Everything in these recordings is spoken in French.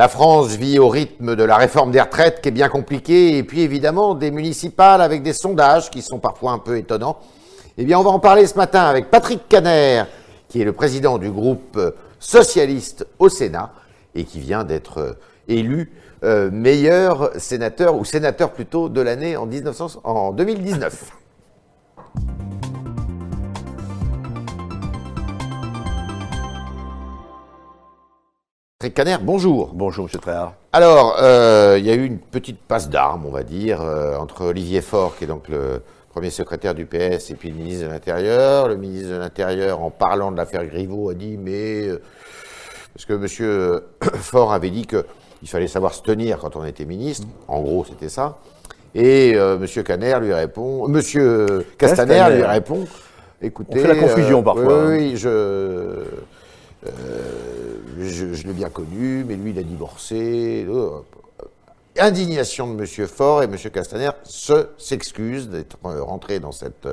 La France vit au rythme de la réforme des retraites qui est bien compliquée, et puis évidemment des municipales avec des sondages qui sont parfois un peu étonnants. Eh bien, on va en parler ce matin avec Patrick Caner, qui est le président du groupe socialiste au Sénat et qui vient d'être élu euh, meilleur sénateur, ou sénateur plutôt, de l'année en 2019. Caner, bonjour. Bonjour, Monsieur Tréhard. Alors, euh, il y a eu une petite passe d'armes, on va dire, euh, entre Olivier Faure, qui est donc le premier secrétaire du PS, et puis le ministre de l'Intérieur. Le ministre de l'Intérieur, en parlant de l'affaire Griveaux, a dit, mais... parce que Monsieur Faure avait dit qu'il fallait savoir se tenir quand on était ministre. En gros, c'était ça. Et euh, Monsieur Caner lui répond, Monsieur Castaner, lui répond, écoutez... On fait la confusion parfois. Oui, je... Euh, je, l'ai bien connu, mais lui, il a divorcé. Euh, indignation de M. Faure et M. Castaner se s'excuse d'être euh, rentré dans, cette,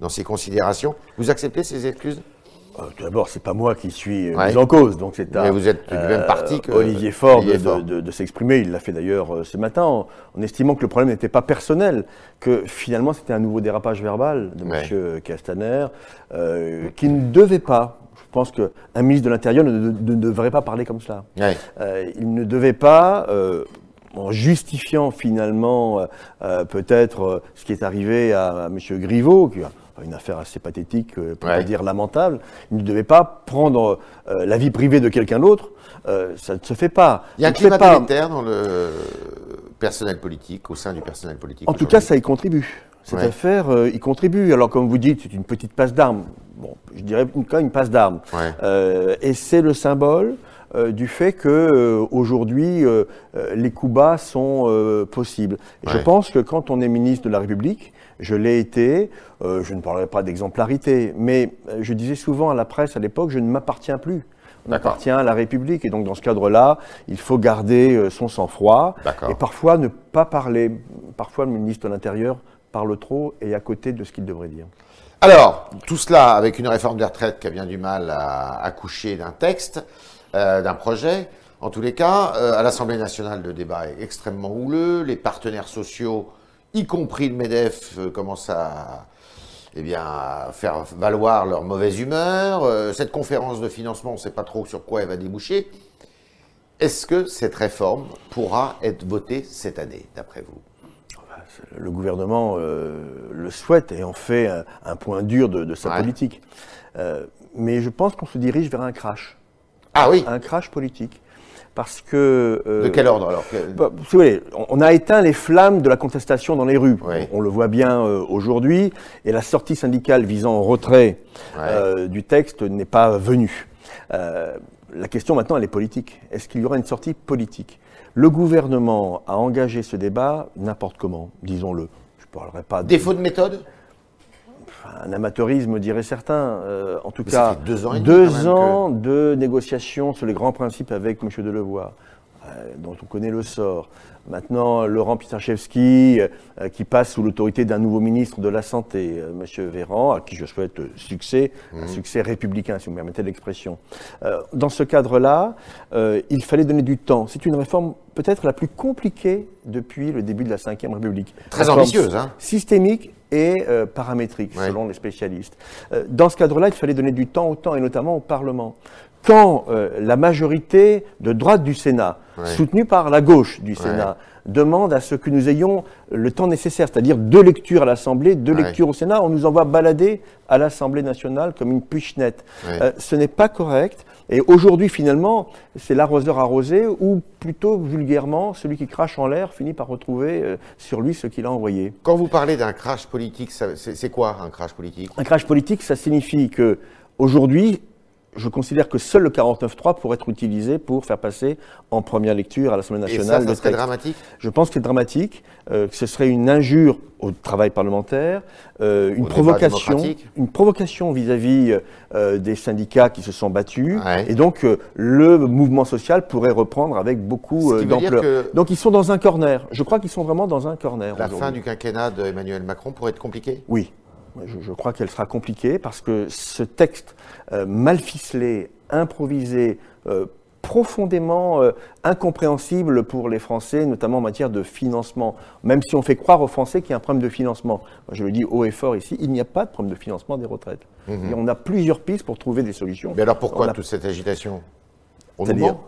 dans ces considérations. Vous acceptez ces excuses? Tout D'abord, c'est pas moi qui suis mis en cause, donc c'est à vous êtes du même parti que Olivier Faure de, s'exprimer. Il l'a fait d'ailleurs ce matin en, estimant que le problème n'était pas personnel, que finalement c'était un nouveau dérapage verbal de M. Castaner, qui ne devait pas, je pense qu'un ministre de l'Intérieur ne, devrait pas parler comme cela. Euh, il ne devait pas, euh, en justifiant finalement euh, peut-être ce qui est arrivé à, M. Griveaux, qui a une affaire assez pathétique, pour pas dire lamentable, il ne devait pas prendre la vie privée de quelqu'un d'autre. ça ne se fait pas. Il y a un climat militaire dans le personnel politique, au sein du personnel politique. En tout cas, ça y contribue. Cette affaire y contribue. Alors, comme vous dites, c'est une petite passe d'armes bon, je dirais quand même une passe d'armes. Euh, et c'est le symbole euh, du fait que euh, aujourd'hui les coups bas sont possibles. Je pense que quand on est ministre de la République, je l'ai été, je ne parlerai pas d'exemplarité, mais je disais souvent à la presse à l'époque, je ne m'appartiens plus. On appartient à la République et donc dans ce cadre-là, il faut garder son sang-froid et parfois ne pas parler. Parfois le ministre de l'Intérieur parle trop et à côté de ce qu'il devrait dire. Alors, tout cela avec une réforme des retraites qui a bien du mal à accoucher d'un texte, euh, d'un projet. En tous les cas, euh, à l'Assemblée nationale, le débat est extrêmement houleux. Les partenaires sociaux, y compris le MEDEF, euh, commencent à, eh bien, faire valoir leur mauvaise humeur. cette conférence de financement, on ne sait pas trop sur quoi elle va déboucher. Est-ce que cette réforme pourra être votée cette année, d'après vous? Le gouvernement euh, le souhaite et en fait un, point dur de, sa politique. Euh, mais je pense qu'on se dirige vers un crash. Ah oui Un crash politique. Parce que. Euh, de quel ordre alors bah, vous voyez, on a éteint les flammes de la contestation dans les rues. On, le voit bien aujourd'hui. Et la sortie syndicale visant au retrait du texte n'est pas venue. la question maintenant, elle est politique. Est-ce qu'il y aura une sortie politique? Le gouvernement a engagé ce débat n'importe comment, disons-le. Je parlerai pas. Défaut de méthode? Un amateurisme, dirait certains. Euh, en tout cas, deux ans, deux ans de négociations sur les grands principes avec M. Delevoye, dont on connaît le sort. Maintenant, Laurent Pisachevski, euh, qui passe sous l'autorité d'un nouveau ministre de la Santé, euh, M. Véran, à qui je souhaite succès, un mhm. succès républicain, si vous me permettez l'expression. Euh, dans ce cadre-là, il fallait donner du temps. C'est une réforme peut-être la plus compliquée depuis le début de la Ve République. Très ambitieuse, hein Systémique et paramétrique, selon les spécialistes. dans ce cadre-là, il fallait donner du temps au temps, et notamment au Parlement quand la majorité de droite du Sénat soutenu par la gauche du Sénat, demande à ce que nous ayons le temps nécessaire, c'est-à-dire deux lectures à l'Assemblée, deux lectures au Sénat. On nous envoie balader à l'Assemblée nationale comme une nette. Euh, ce n'est pas correct. Et aujourd'hui, finalement, c'est l'arroseur arrosé, ou plutôt vulgairement, celui qui crache en l'air finit par retrouver euh, sur lui ce qu'il a envoyé. Quand vous parlez d'un crash politique, c'est quoi un crash politique? Un crash politique, ça signifie que aujourd'hui, je considère que seul le 49.3 pourrait être utilisé pour faire passer en première lecture à l'Assemblée nationale. Et ça, ça serait dramatique Je pense que c'est dramatique, euh, que ce serait une injure au travail parlementaire, euh, une, provocation, une provocation vis-à-vis euh, des syndicats qui se sont battus, et donc le mouvement social pourrait reprendre avec beaucoup d'ampleur. Donc ils sont dans un corner. Je crois qu'ils sont vraiment dans un corner. La fin du quinquennat d'Emmanuel Macron pourrait être compliquée? Oui, je, crois qu'elle sera compliquée parce que ce texte euh, mal ficelé, improvisé, euh, profondément euh, incompréhensible pour les Français, notamment en matière de financement. Même si on fait croire aux Français qu'il y a un problème de financement. je le dis haut et fort ici, il n'y a pas de problème de financement des retraites. Mhm. Et on a plusieurs pistes pour trouver des solutions. Mais alors pourquoi toute cette agitation? On nous ment?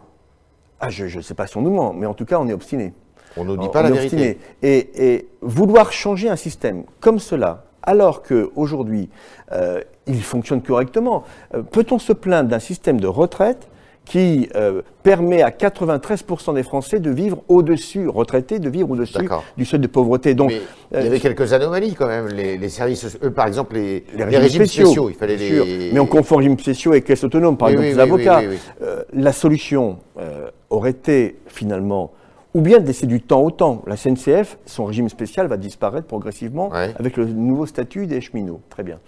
Ah, Je ne sais pas si on nous ment, mais en tout cas, on est obstiné. On ne dit pas la vérité. Et, et, vouloir changer un système comme cela, alors qu'aujourd'hui, euh, il fonctionne correctement, euh, peut-on se plaindre d'un système de retraite qui euh, permet à 93% des Français de vivre au-dessus, retraités, de vivre au-dessus du seuil de pauvreté? Donc, il y avait quelques anomalies quand même. Les, services, par exemple, les, régimes, spéciaux. il fallait les... Mais on confond régimes spéciaux et caisses autonomes, par exemple, les avocats. la solution aurait été finalement ou bien de laisser du temps au temps. La CNCF, son régime spécial va disparaître progressivement avec le nouveau statut des cheminots. Très bien.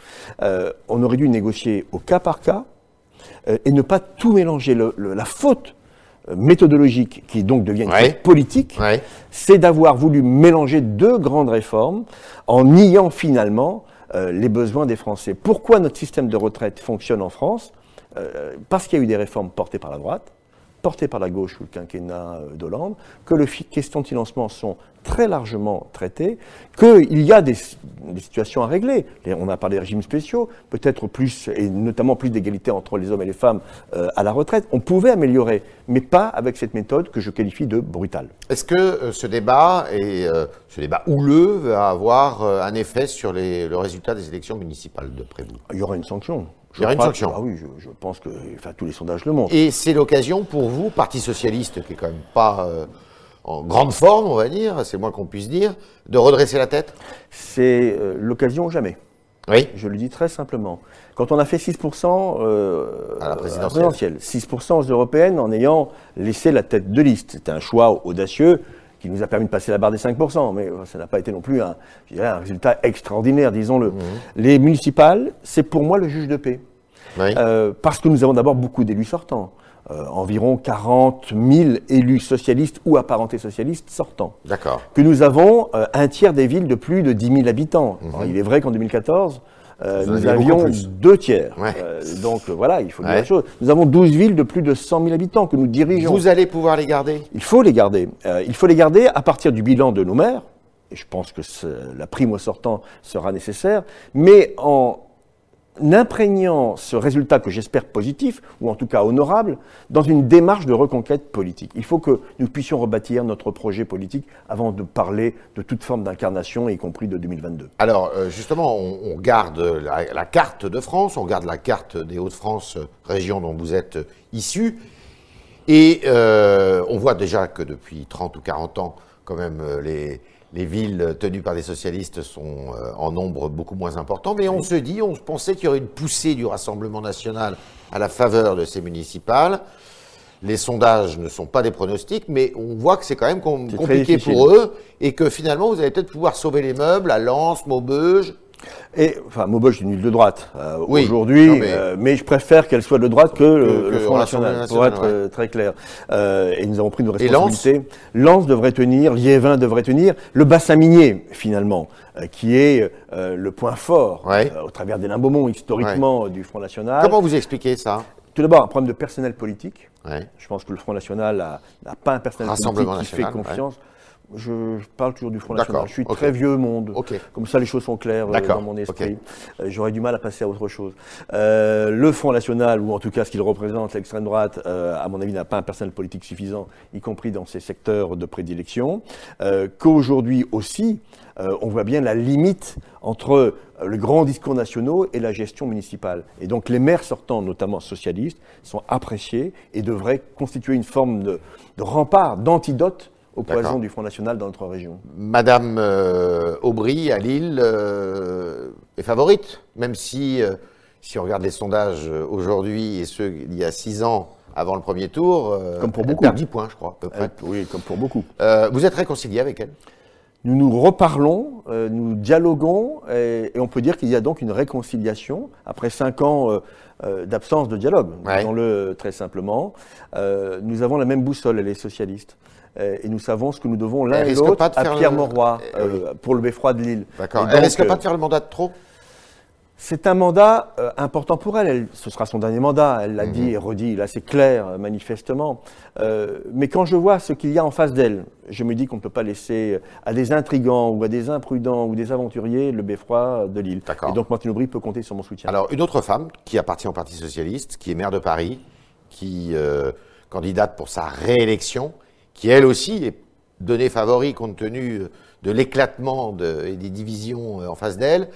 Euh, on aurait dû négocier au cas par cas euh, et ne pas tout mélanger. la faute euh, méthodologique, qui donc devient une faute politique, c'est d'avoir voulu mélanger deux grandes réformes en niant finalement les besoins des Français. Pourquoi notre système de retraite fonctionne en France? Parce qu'il y a eu des réformes portées par la droite porté par la gauche ou le quinquennat euh, d'Hollande, que les questions de financement sont très largement traitées, qu'il y a des, situations à régler. On a parlé des régimes spéciaux, peut-être plus, et notamment plus d'égalité entre les hommes et les femmes euh, à la retraite. On pouvait améliorer, mais pas avec cette méthode que je qualifie de brutale. Est-ce que euh, ce débat, et ce débat houleux, va avoir un effet sur le résultat des élections municipales, de vous Il y aura une sanction. Il y aura une sanction. Ah oui, je, pense que enfin, tous les sondages le montrent. Et c'est l'occasion pour vous, Parti Socialiste, qui est quand même pas euh, en grande forme, on va dire, c'est moins qu'on puisse dire, de redresser la tête? C'est euh, l'occasion jamais. Oui. Je le dis très simplement. Quand on a fait 6% euh, à la présidentielle, 6% aux européennes en ayant laissé la tête de liste, c'était un choix audacieux qui nous a permis de passer la barre des 5%, mais ça n'a pas été non plus un, un résultat extraordinaire, disons-le. Mmh. Les municipales, c'est pour moi le juge de paix. Euh, parce que nous avons d'abord beaucoup d'élus sortants. Euh, environ 40 000 élus socialistes ou apparentés socialistes sortants. D'accord. Que nous avons euh, un tiers des villes de plus de 10 000 habitants. Mmh. il est vrai qu'en 2014, nous avions deux tiers. donc voilà, il faut dire la chose. Nous avons 12 villes de plus de 100 000 habitants que nous dirigeons. Vous allez pouvoir les garder? Il faut les garder. il faut les garder à partir du bilan de nos maires. Et je pense que la prime au sortant sera nécessaire, mais en imprégnant ce résultat que j'espère positif, ou en tout cas honorable, dans une démarche de reconquête politique. Il faut que nous puissions rebâtir notre projet politique avant de parler de toute forme d'incarnation, y compris de 2022. Alors, euh, justement, on, garde la, carte de France, on garde la carte des Hauts-de-France, région dont vous êtes issu, et euh, on voit déjà que depuis 30 ou 40 ans, quand même, euh, les les villes tenues par des socialistes sont euh, en nombre beaucoup moins important, mais on se dit, on pensait qu'il y aurait une poussée du Rassemblement national à la faveur de ces municipales. Les sondages ne sont pas des pronostics, mais on voit que c'est quand même compliqué pour eux et que finalement vous allez peut-être pouvoir sauver les meubles à Lens, Maubeuge. Et, enfin, Maubeuge est une ville de droite euh, aujourd'hui, euh, mais... je préfère qu'elle soit de droite que, le, Front National, pour être euh, très clair. et nous avons pris nos responsabilités. Lens devrait tenir, Liévin devrait tenir, le bassin minier, finalement, qui est le point fort, au travers des Beaumont, historiquement, du Front National. Comment vous expliquez ça? Tout d'abord, un problème de personnel politique. Je pense que le Front National n'a pas un personnel politique qui fait confiance. Je, parle toujours du Front National. Je suis très vieux monde. Comme ça, les choses sont claires euh, dans mon esprit. Euh, j'aurais du mal à passer à autre chose. Euh, le Front National, ou en tout cas ce qu'il représente, l'extrême droite, à mon avis, n'a pas un personnel politique suffisant, y compris dans ses secteurs de prédilection. Qu'aujourd'hui aussi, on voit bien la limite entre le grand discours nationaux et la gestion municipale. Et donc les maires sortants, notamment socialistes, sont appréciés et devraient constituer une forme de, de rempart, d'antidote au poison du Front National dans notre région. Madame euh, Aubry, à Lille, euh, est favorite, même si, euh, si on regarde les sondages aujourd'hui et ceux il y a six ans avant le premier tour, comme pour beaucoup. 10 points, je crois, à peu près. oui, comme pour beaucoup. vous êtes réconcilié avec elle? Nous nous reparlons, nous dialoguons, et, on peut dire qu'il y a donc une réconciliation après cinq ans d'absence de dialogue, disons-le très simplement. nous avons la même boussole, les socialistes. Euh, et nous savons ce que nous devons l'un et l'autre à Pierre Mauroy eh, euh, pour le beffroi de Lille. D'accord. Elle risque pas de faire le mandat de trop? C'est un mandat euh, important pour elle. Ce sera son dernier mandat. Elle l'a mhm. dit et redit. Là, c'est clair, euh, manifestement. Euh, mais quand je vois ce qu'il y a en face d'elle, je me dis qu'on ne peut pas laisser à des intrigants ou à des imprudents ou des aventuriers le beffroi de l'île. Et donc Martine Aubry peut compter sur mon soutien. Alors, une autre femme qui appartient au Parti Socialiste, qui est maire de Paris, qui candidate pour sa réélection, qui elle aussi est donnée favori compte tenu de l'éclatement et des divisions en face d'elle.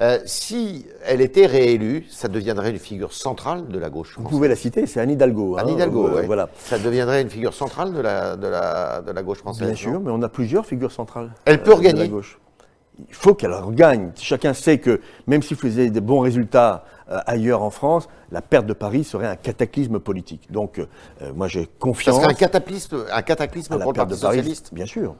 Euh, si elle était réélue, ça deviendrait une figure centrale de la gauche. Vous pouvez la citer, c'est Anne Hidalgo. Anne hein, Hidalgo, euh, voilà. Ça deviendrait une figure centrale de la, de la, de la gauche française. Bien sûr, mais on a plusieurs figures centrales. Elle peut regagner. gauche. Il faut qu'elle regagne. Chacun sait que même s'il faisait des bons résultats euh, ailleurs en France, la perte de Paris serait un cataclysme politique. Donc, moi, j'ai confiance. Ça serait un cataclysme, un cataclysme pour le Parti socialiste. Bien sûr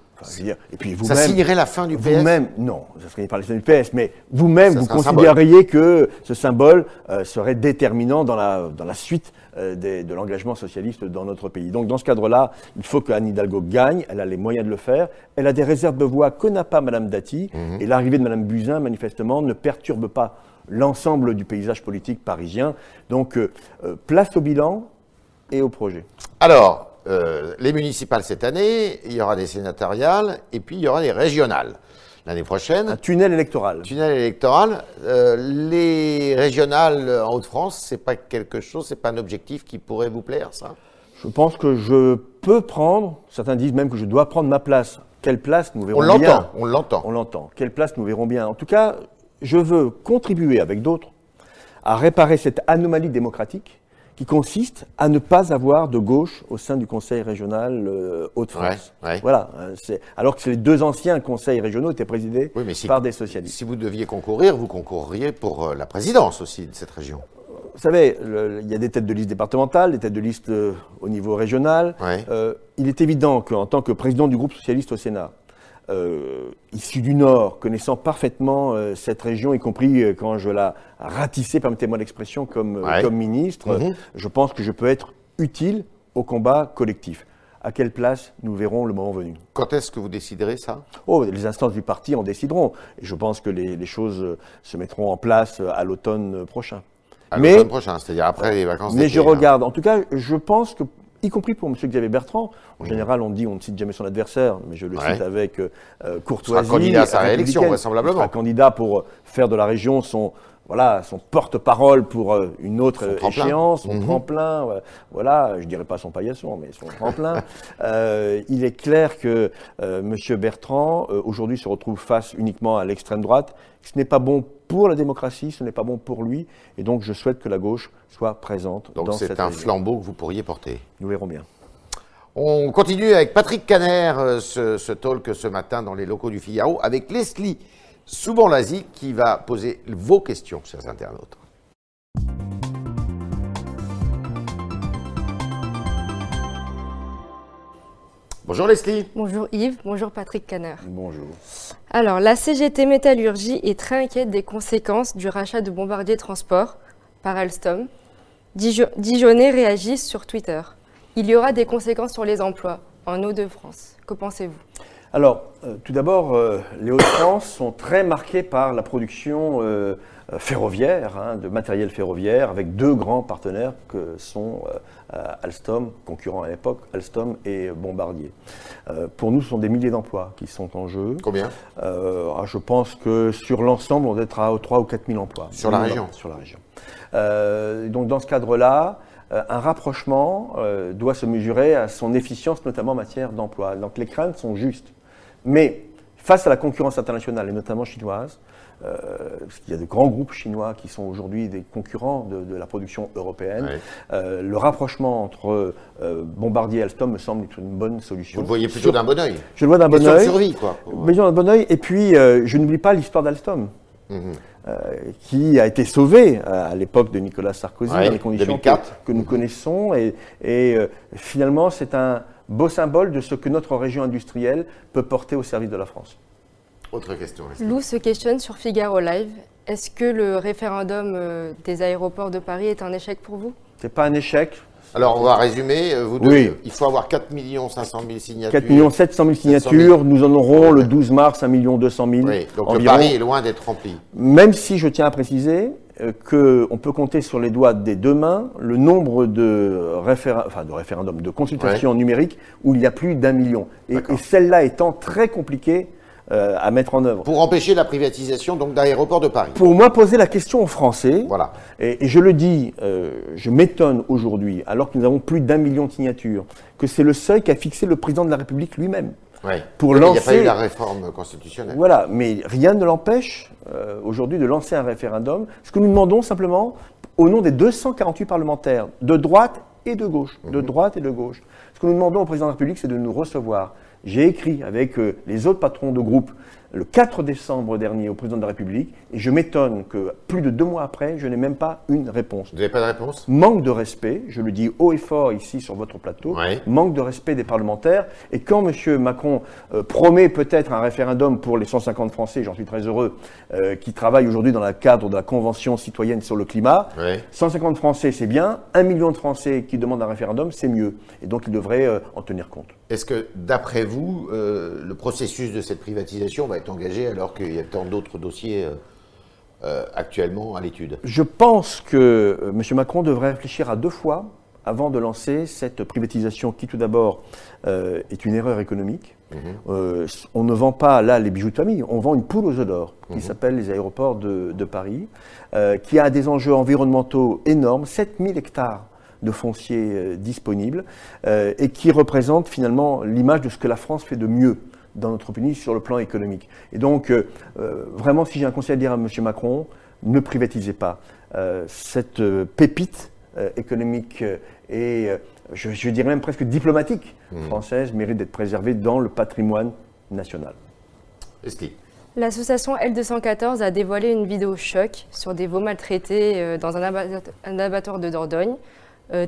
et puis vous ça signerait la fin du PS Vous-même, non, ça serait pas la fin du PS, mais vous-même, vous, considéreriez que ce symbole euh, serait déterminant dans la, dans la suite euh, de l'engagement socialiste dans notre pays. Donc dans ce cadre-là, il faut qu'Anne Hidalgo gagne, elle a les moyens de le faire, elle a des réserves de voix que n'a pas Mme Dati, mhm. et l'arrivée de Mme Buzyn, manifestement, ne perturbe pas l'ensemble du paysage politique parisien. Donc euh, place au bilan et au projet. Alors, euh, les municipales cette année, il y aura des sénatoriales et puis il y aura des régionales l'année prochaine. Un tunnel électoral. Tunnel électoral. Euh, les régionales en Haute-France, c'est pas quelque chose, c'est pas un objectif qui pourrait vous plaire, ça? Je pense que je peux prendre, certains disent même que je dois prendre ma place. Quelle place nous verrons on bien. On l'entend. On l'entend. Quelle place nous verrons bien. En tout cas, je veux contribuer avec d'autres à réparer cette anomalie démocratique qui consiste à ne pas avoir de gauche au sein du Conseil régional euh, Hauts-de-France. Voilà. Euh, alors que les deux anciens conseils régionaux étaient présidés par des socialistes. Si vous deviez concourir, vous concourriez pour euh, la présidence aussi de cette région. Vous savez, il y a des têtes de liste départementales, des têtes de liste au niveau régional. il est évident qu'en tant que président du groupe socialiste au Sénat, euh, issu du Nord, connaissant parfaitement euh, cette région, y compris euh, quand je la ratissais, permettez-moi l'expression, comme, comme ministre, mhm. je pense que je peux être utile au combat collectif. À quelle place nous verrons le moment venu? Quand est-ce que vous déciderez ça? Oh, les instances du parti en décideront. Et je pense que les, les choses se mettront en place à l'automne prochain. À l'automne prochain, c'est-à-dire après les vacances Mais je hein. regarde. En tout cas, je pense que y compris pour M. Xavier Bertrand. En général, on dit on ne cite jamais son adversaire, mais je le cite avec euh, courtoisie. Il sera candidat à sa réélection, vraisemblablement. Il sera candidat pour faire de la région son, voilà, son porte-parole pour euh, une autre échéance, son mhm. tremplin, voilà, je dirais pas son paillasson, mais son tremplin. Euh, il est clair que M. Bertrand, aujourd'hui, se retrouve face uniquement à l'extrême droite. Ce n'est pas bon pour la démocratie, ce n'est pas bon pour lui, et donc je souhaite que la gauche soit présente donc c'est un flambeau que vous pourriez porter. Nous verrons bien. On continue avec Patrick Caner, euh, ce, ce, talk ce matin dans les locaux du Figaro, avec Leslie Souban-Lazy qui va poser vos questions, chers internautes. Bonjour Leslie. Bonjour Yves, bonjour Patrick Caner. Bonjour. Alors, la CGT Métallurgie est très inquiète des conséquences du rachat de Bombardier Transport par Alstom. Dijonais réagissent sur Twitter. Il y aura des conséquences sur les emplois en Hauts-de-France. Que pensez-vous? Alors, euh, tout d'abord, euh, les Hauts-de-France sont très marqués par la production euh, ferroviaire, hein, de matériel ferroviaire, avec deux grands partenaires que sont Alstom, concurrent à l'époque, Alstom et Bombardier. pour nous, ce sont des milliers d'emplois qui sont en jeu. Combien? Ah, Je pense que sur l'ensemble, on doit être à 3 ou 4 000 emplois. Sur la région? Sur la région. donc, dans ce cadre-là, un rapprochement doit se mesurer à son efficience, notamment en matière d'emploi. Donc les craintes sont justes. Mais face à la concurrence internationale, et notamment chinoise, euh, parce qu'il y a de grands groupes chinois qui sont aujourd'hui des concurrents de, la production européenne. Euh, le rapprochement entre euh, Bombardier et Alstom me semble être une bonne solution. Vous le voyez plutôt d'un bon oeil Je le vois d'un bon oeil. survie, quoi. d'un bon oeil. Et puis, je n'oublie pas l'histoire d'Alstom. Mhm. qui a été sauvé à l'époque de Nicolas Sarkozy dans les conditions que, nous connaissons. Et, et finalement, c'est un, beau symbole de ce que notre région industrielle peut porter au service de la France. Autre question. Lou se questionne sur Figaro Live. Est-ce que le référendum euh, des aéroports de Paris est un échec pour vous? Ce n'est pas un échec, Alors, on va résumer. Vous oui. Il faut avoir 4 500 000 signatures. 4 700 000 signatures. Nous en aurons le 12 mars 1 200 000. Oui, donc le pari est loin d'être rempli. Même si je tiens à préciser euh, qu'on peut compter sur les doigts des deux mains le nombre de, enfin de référendums, de consultations numériques où il y a plus d'un million. Et, celle-là étant très compliquée euh, à mettre en œuvre. Pour empêcher la privatisation donc d'aéroports de Paris. Pour moi, poser la question aux Français. Voilà. Et, je le dis, euh, je m'étonne aujourd'hui, alors que nous avons plus d'un million de signatures, que c'est le seuil qu'a fixé le président de la République lui-même. Pour lancer... Il n'y a pas eu la réforme constitutionnelle. Voilà, mais rien ne l'empêche euh, aujourd'hui de lancer un référendum. Ce que nous demandons simplement, au nom des 248 parlementaires de droite et de gauche, de mhm. droite et de gauche, ce que nous demandons au président de la République, c'est de nous recevoir. J'ai écrit avec euh, les autres patrons de groupe le 4 décembre dernier au président de la République et je m'étonne que plus de deux mois après, je n'ai même pas une réponse. Vous n'avez pas de réponse? Manque de respect, je le dis haut et fort ici sur votre plateau, manque de respect des parlementaires. Et quand M. Macron euh, promet peut-être un référendum pour les 150 Français, j'en suis très heureux, euh, qui travaillent aujourd'hui dans le cadre de la Convention citoyenne sur le climat, 150 Français c'est bien, un million de Français qui demandent un référendum c'est mieux. Et donc il devrait euh, en tenir compte. Est-ce que d'après vous, le processus de cette privatisation va engagé alors qu'il y a tant d'autres dossiers euh, euh, actuellement à l'étude Je pense que euh, M. Macron devrait réfléchir à deux fois avant de lancer cette privatisation qui tout d'abord est une erreur économique. Mhm. on ne vend pas là les bijoux de famille, on vend une poule aux œufs d'or qui mhm. s'appelle les aéroports de, Paris, qui a des enjeux environnementaux énormes, 7000 hectares de foncier disponibles, et qui représente finalement l'image de ce que la France fait de mieux dans notre pays sur le plan économique. Et donc, euh, euh, vraiment, si j'ai un conseil à dire à M. Macron, ne privatisez pas. Euh, cette pépite économique et, je, dirais même presque diplomatique mmh. française mérite d'être préservée dans le patrimoine national. L'association L214 a dévoilé une vidéo choc sur des veaux maltraités dans un, abattoir de Dordogne.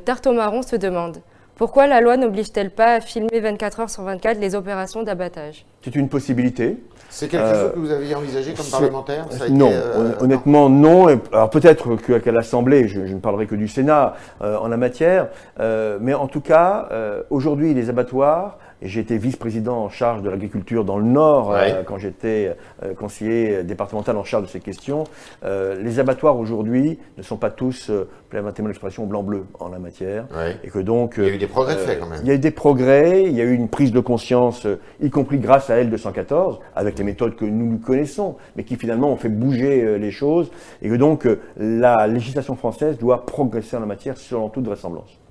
Tarto Marron se demande pourquoi la loi n'oblige-t-elle pas à filmer 24 heures sur 24 les opérations d'abattage? C'est une possibilité. C'est quelque chose que vous aviez envisagé comme parlementaire Non, euh, honnêtement non. Alors peut-être qu'à l'Assemblée, je, ne parlerai que du Sénat euh, en la matière, euh, mais en tout cas, aujourd'hui, les abattoirs j'ai été vice-président en charge de l'agriculture dans le Nord euh, quand j'étais euh, conseiller départemental en charge de ces questions. Euh, les abattoirs aujourd'hui ne sont pas tous, permettez-moi l'expression, blanc-bleu en la matière. Et que donc. Il y a eu des progrès faits quand même. Il y a eu des progrès, il y a eu une prise de conscience, y compris grâce à L214, avec les méthodes que nous connaissons, mais qui finalement ont fait bouger les choses. Et que donc la législation française doit progresser en la matière selon toute vraisemblance.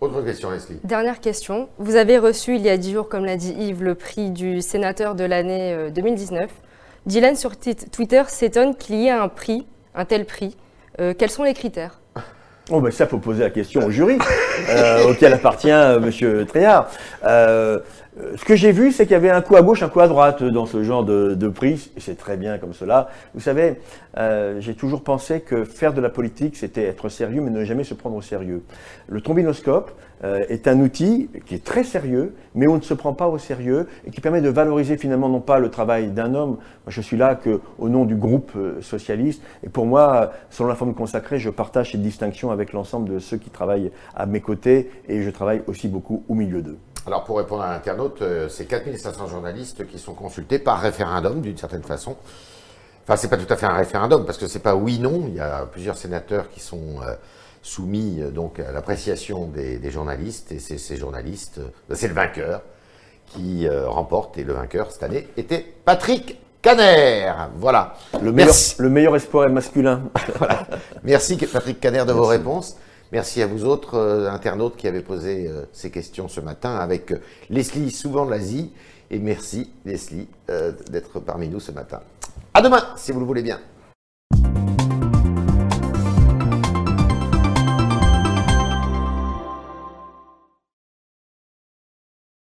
Autre question, Leslie. Dernière question. Vous avez reçu il y a dix jours, comme l'a dit Yves, le prix du sénateur de l'année 2019. Euh, Dylan sur Twitter s'étonne qu'il y ait un prix, un tel prix. Euh, quels sont les critères? Oh ben ça, faut poser la question au jury, euh, auquel appartient M. Tréhard. Ce que j'ai vu, c'est qu'il y avait un coup à gauche, un coup à droite dans ce genre de, prix, et c'est très bien comme cela. Vous savez, j'ai toujours pensé que faire de la politique, c'était être sérieux, mais ne jamais se prendre au sérieux. Le trombinoscope euh, est un outil qui est très sérieux, mais on ne se prend pas au sérieux et qui permet de valoriser finalement non pas le travail d'un homme. Moi, je suis là que au nom du groupe euh, socialiste et pour moi, selon la forme consacrée, je partage cette distinction avec l'ensemble de ceux qui travaillent à mes côtés et je travaille aussi beaucoup au milieu d'eux. Alors pour répondre à l'internaute, euh, c'est 4500 journalistes qui sont consultés par référendum d'une certaine façon. Enfin, c'est pas tout à fait un référendum parce que c'est pas oui/non. Il y a plusieurs sénateurs qui sont soumis euh, donc à l'appréciation des, journalistes, et c'est ces journalistes, euh, c'est le vainqueur qui euh, remporte, et le vainqueur cette année était Patrick Caner. Voilà. Le meilleur, le meilleur espoir masculin. voilà. Merci Patrick Caner de vos réponses. Merci à vous autres internautes qui avez posé ces questions ce matin avec Leslie souvent de l'Asie. Et merci Leslie d'être parmi nous ce matin. À demain, si vous le voulez bien.